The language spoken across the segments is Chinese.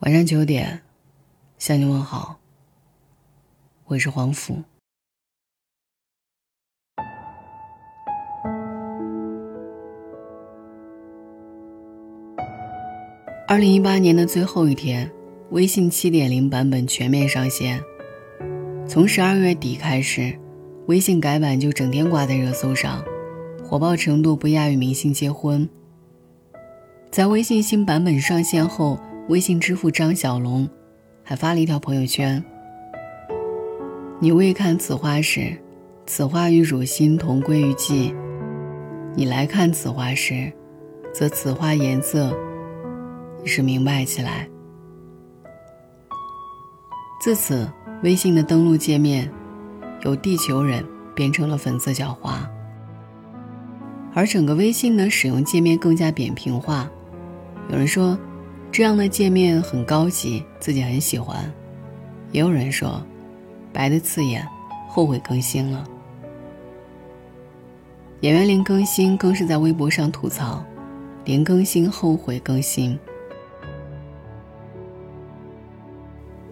晚上九点，向你问好。我是黄甫。二零一八年的最后一天，微信七点零版本全面上线。从十二月底开始，微信改版就整天挂在热搜上，火爆程度不亚于明星结婚。在微信新版本上线后。微信支付张小龙还发了一条朋友圈：“你未看此花时，此花与汝心同归于尽；你来看此花时，则此花颜色已是明白起来。”自此，微信的登录界面由地球人变成了粉色小花，而整个微信的使用界面更加扁平化。有人说。这样的界面很高级，自己很喜欢。也有人说，白的刺眼，后悔更新了。演员林更新更是在微博上吐槽：“林更新后悔更新。”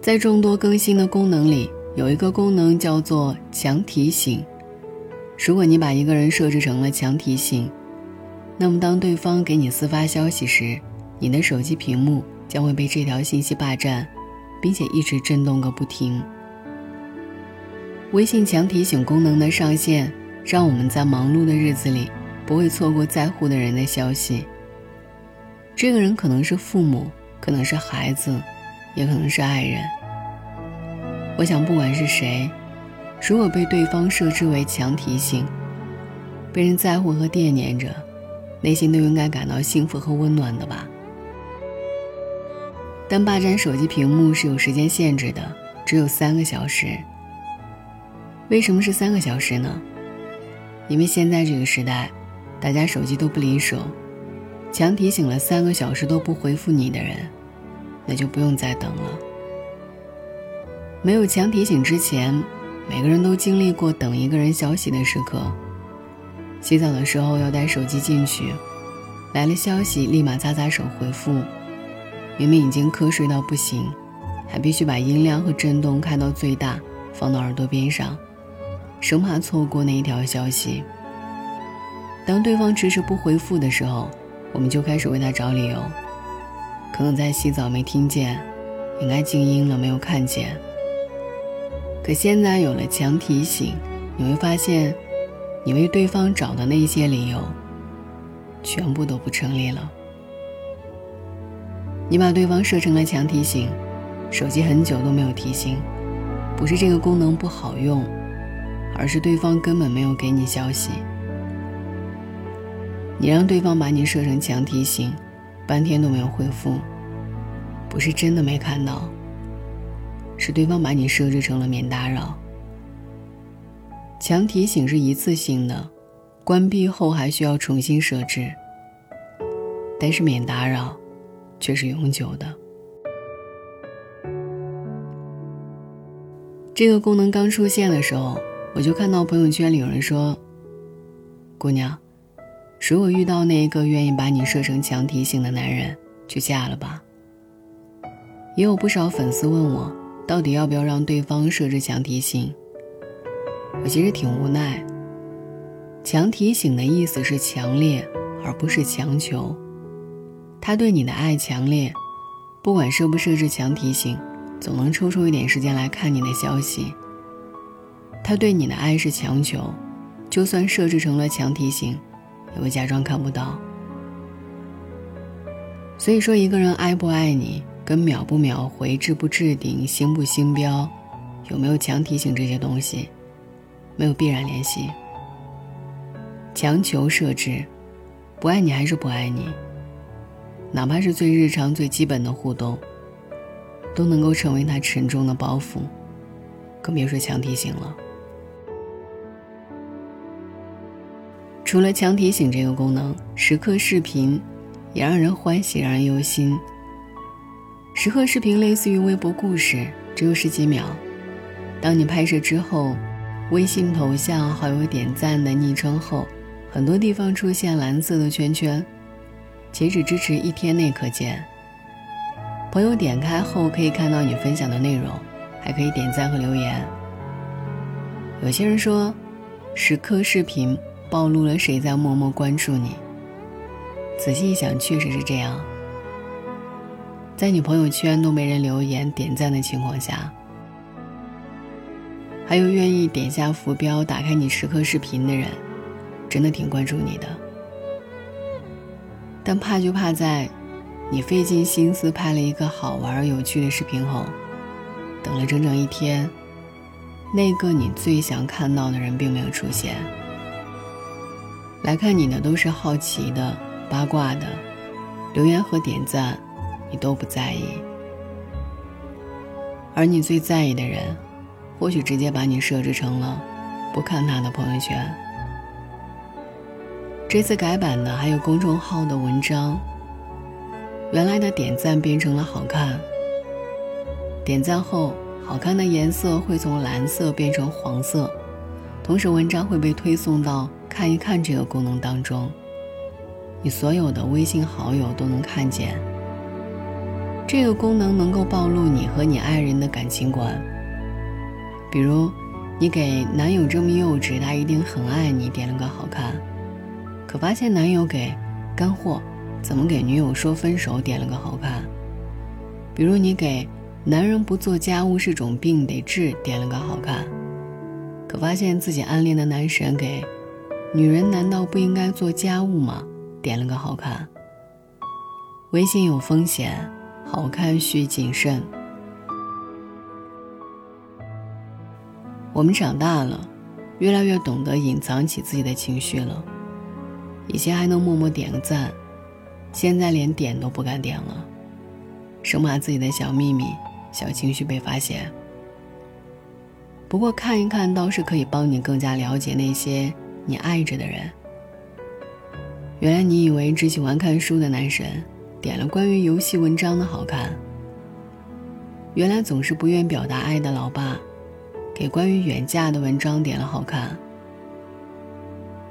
在众多更新的功能里，有一个功能叫做强提醒。如果你把一个人设置成了强提醒，那么当对方给你私发消息时，你的手机屏幕将会被这条信息霸占，并且一直震动个不停。微信强提醒功能的上线，让我们在忙碌的日子里不会错过在乎的人的消息。这个人可能是父母，可能是孩子，也可能是爱人。我想，不管是谁，如果被对方设置为强提醒，被人在乎和惦念着，内心都应该感到幸福和温暖的吧。但霸占手机屏幕是有时间限制的，只有三个小时。为什么是三个小时呢？因为现在这个时代，大家手机都不离手，强提醒了三个小时都不回复你的人，那就不用再等了。没有强提醒之前，每个人都经历过等一个人消息的时刻。洗澡的时候要带手机进去，来了消息立马擦擦手回复。明明已经瞌睡到不行，还必须把音量和震动开到最大，放到耳朵边上，生怕错过那一条消息。当对方迟迟不回复的时候，我们就开始为他找理由，可能在洗澡没听见，应该静音了没有看见。可现在有了强提醒，你会发现，你为对方找的那些理由，全部都不成立了。你把对方设成了强提醒，手机很久都没有提醒，不是这个功能不好用，而是对方根本没有给你消息。你让对方把你设成强提醒，半天都没有回复，不是真的没看到，是对方把你设置成了免打扰。强提醒是一次性的，关闭后还需要重新设置，但是免打扰。却是永久的。这个功能刚出现的时候，我就看到朋友圈里有人说：“姑娘，如果遇到那一个愿意把你设成强提醒的男人，就嫁了吧。”也有不少粉丝问我，到底要不要让对方设置强提醒？我其实挺无奈。强提醒的意思是强烈，而不是强求。他对你的爱强烈，不管设不设置强提醒，总能抽出一点时间来看你的消息。他对你的爱是强求，就算设置成了强提醒，也会假装看不到。所以说，一个人爱不爱你，跟秒不秒回、置不置顶、星不星标，有没有强提醒这些东西，没有必然联系。强求设置，不爱你还是不爱你。哪怕是最日常、最基本的互动，都能够成为他沉重的包袱，更别说强提醒了。除了强提醒这个功能，时刻视频也让人欢喜，让人忧心。时刻视频类似于微博故事，只有十几秒。当你拍摄之后，微信头像、好友点赞的昵称后，很多地方出现蓝色的圈圈。且只支持一天内可见。朋友点开后可以看到你分享的内容，还可以点赞和留言。有些人说，时刻视频暴露了谁在默默关注你。仔细一想，确实是这样。在你朋友圈都没人留言点赞的情况下，还有愿意点下浮标打开你时刻视频的人，真的挺关注你的。但怕就怕在，你费尽心思拍了一个好玩有趣的视频后，等了整整一天，那个你最想看到的人并没有出现。来看你的都是好奇的、八卦的，留言和点赞，你都不在意。而你最在意的人，或许直接把你设置成了不看他的朋友圈。这次改版的还有公众号的文章，原来的点赞变成了好看。点赞后，好看的颜色会从蓝色变成黄色，同时文章会被推送到看一看这个功能当中，你所有的微信好友都能看见。这个功能能够暴露你和你爱人的感情观，比如，你给男友这么幼稚，他一定很爱你，点了个好看。可发现男友给干货，怎么给女友说分手？点了个好看。比如你给男人不做家务是种病得治，点了个好看。可发现自己暗恋的男神给女人难道不应该做家务吗？点了个好看。微信有风险，好看需谨慎。我们长大了，越来越懂得隐藏起自己的情绪了。以前还能默默点个赞，现在连点都不敢点了，生怕自己的小秘密、小情绪被发现。不过看一看倒是可以帮你更加了解那些你爱着的人。原来你以为只喜欢看书的男神，点了关于游戏文章的好看。原来总是不愿表达爱的老爸，给关于远嫁的文章点了好看。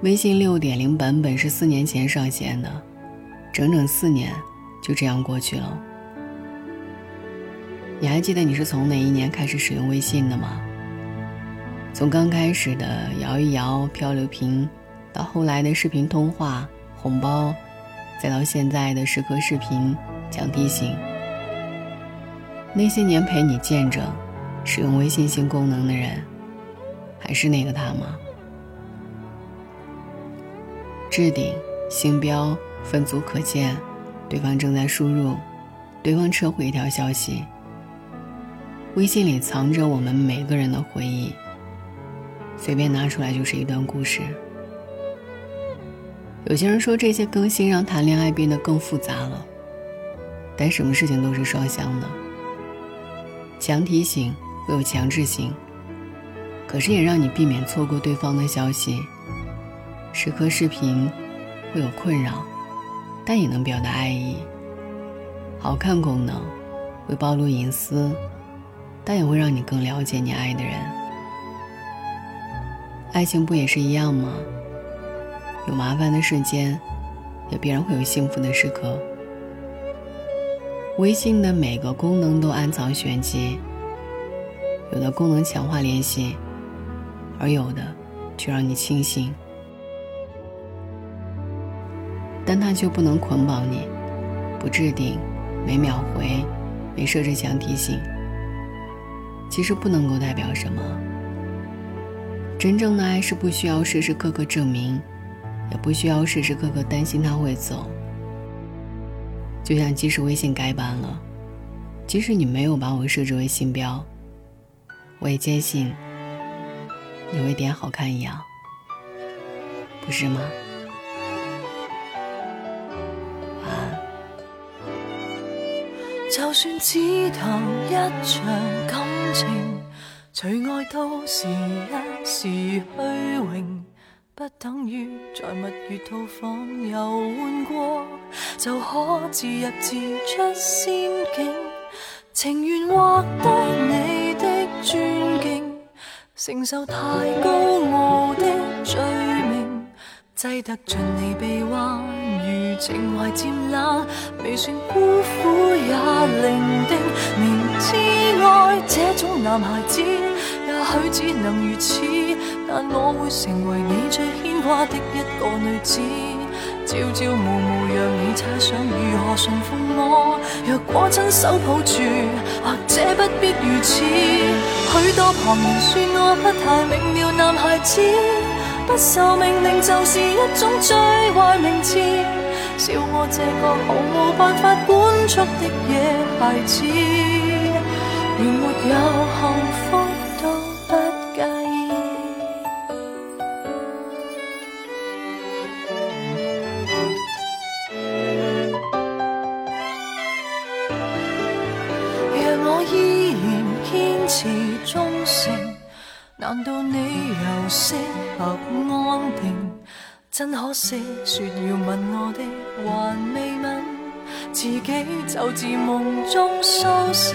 微信六点零版本是四年前上线的，整整四年就这样过去了。你还记得你是从哪一年开始使用微信的吗？从刚开始的摇一摇、漂流瓶，到后来的视频通话、红包，再到现在的时刻视频、讲提醒。那些年陪你见证使用微信新功能的人，还是那个他吗？置顶、星标、分组可见，对方正在输入，对方撤回一条消息。微信里藏着我们每个人的回忆，随便拿出来就是一段故事。有些人说这些更新让谈恋爱变得更复杂了，但什么事情都是双向的。强提醒会有强制性，可是也让你避免错过对方的消息。时刻视频会有困扰，但也能表达爱意。好看功能会暴露隐私，但也会让你更了解你爱的人。爱情不也是一样吗？有麻烦的瞬间，也必然会有幸福的时刻。微信的每个功能都暗藏玄机，有的功能强化联系，而有的却让你清醒。但它却不能捆绑你，不置顶，没秒回，没设置强提醒。其实不能够代表什么。真正的爱是不需要时时刻刻证明，也不需要时时刻刻担心他会走。就像即使微信改版了，即使你没有把我设置为星标，我也坚信你会点好看一样，不是吗？就算只谈一场感情，除爱都是一时虚荣，不等于在蜜月套房游玩过就可自入自出仙境。情愿获得你的尊敬，承受太高傲的罪名，挤得进你臂弯。情怀渐冷，未算孤苦也伶仃。明知爱这种男孩子，也许只能如此，但我会成为你最牵挂的一个女子。朝朝暮暮让你猜想如何驯服我，若果亲手抱住，或者不必如此。许多旁人说我不太明了，男孩子不受命令就是一种最坏名字，笑我这个毫无办法管束的野孩子，连没有幸真可惜，说要吻我的还未吻，自己就自梦中苏醒。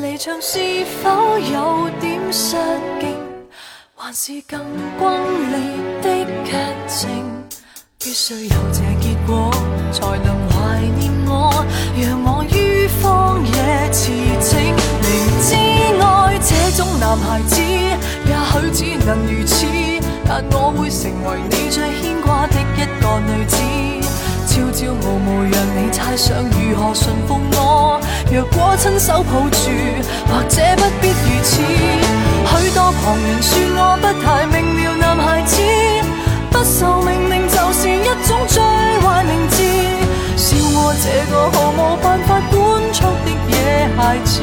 离场是否有点失敬，还是更轰烈的剧情？必须有这结果，才能怀念我，让我于荒野驰骋。明知爱这种男孩子，也许只能如此，但我会成为你最一个女子。朝朝暮暮让你猜想如何驯服我，若果亲手抱住，或者不必如此。许多旁人说我不太明了，男孩子不受命令就是一种最坏名字。笑我这个毫无办法管束的野孩子，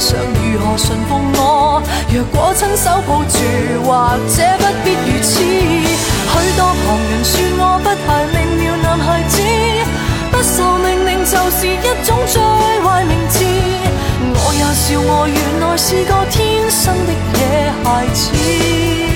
想如何馴服我，若果亲手抱住，或者不必如此。许多旁人说我不太明了，男孩子不受命令就是一种最坏名字。我也笑我原来是个天生的野孩子。